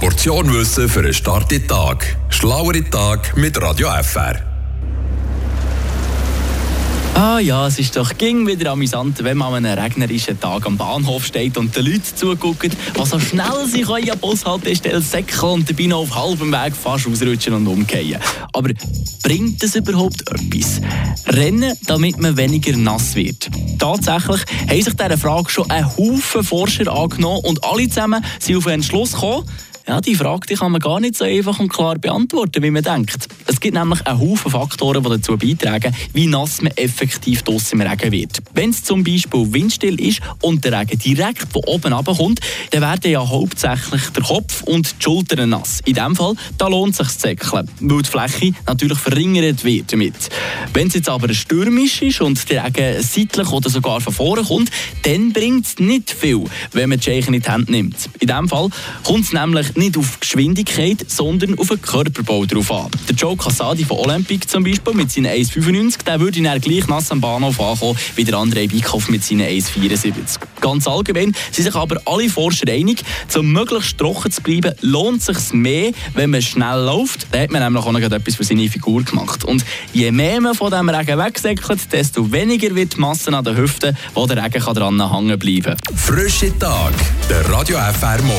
Portion Wissen für einen starken Tag. Schlauere Tag mit Radio FR. Ah ja, es ist doch ging wieder amüsant, wenn man an einem regnerischen Tag am Bahnhof steht und den Leuten zuguckt, die so schnell sie können an Bushaltestelle säckeln und dabei noch auf halbem Weg fast ausrutschen und umkehren. Aber bringt das überhaupt etwas? Rennen, damit man weniger nass wird. Tatsächlich haben sich dieser Frage schon ein Haufen Forscher angenommen und alle zusammen sind auf einen Schluss gekommen, ja, die Frage die kann man gar nicht so einfach und klar beantworten, wie man denkt. Es gibt nämlich einen Haufen Faktoren, die dazu beitragen, wie nass man effektiv draussen im Regen wird. Wenn es zum Beispiel windstill ist und der Regen direkt von oben kommt, dann werden ja hauptsächlich der Kopf und die Schultern nass. In diesem Fall da lohnt es sich zu zäckeln, weil die Fläche natürlich verringert wird damit. Wenn es jetzt aber stürmisch ist und der Regen seitlich oder sogar von vorne kommt, dann bringt es nicht viel, wenn man die Scheichen in die Hand nimmt. In diesem Fall kommt es nämlich nicht auf Geschwindigkeit, sondern auf den Körperbau drauf an. Der Joe Cassadi von Olympic zum Beispiel mit seinen 1,95, der würde dann gleich nass am Bahnhof ankommen wie der André Bikoff mit seinen 1,74. Ganz allgemein sind sich aber alle Forscher einig, um möglichst trocken zu bleiben, lohnt sich mehr, wenn man schnell läuft. Da hat man nämlich auch noch etwas für seine Figur gemacht. Und je mehr man von diesem Regen wegsäckelt, desto weniger wird die Masse an den Hüften, wo der Regen dran hängen bleiben kann. Frische Tag, der Radio FR Morgen.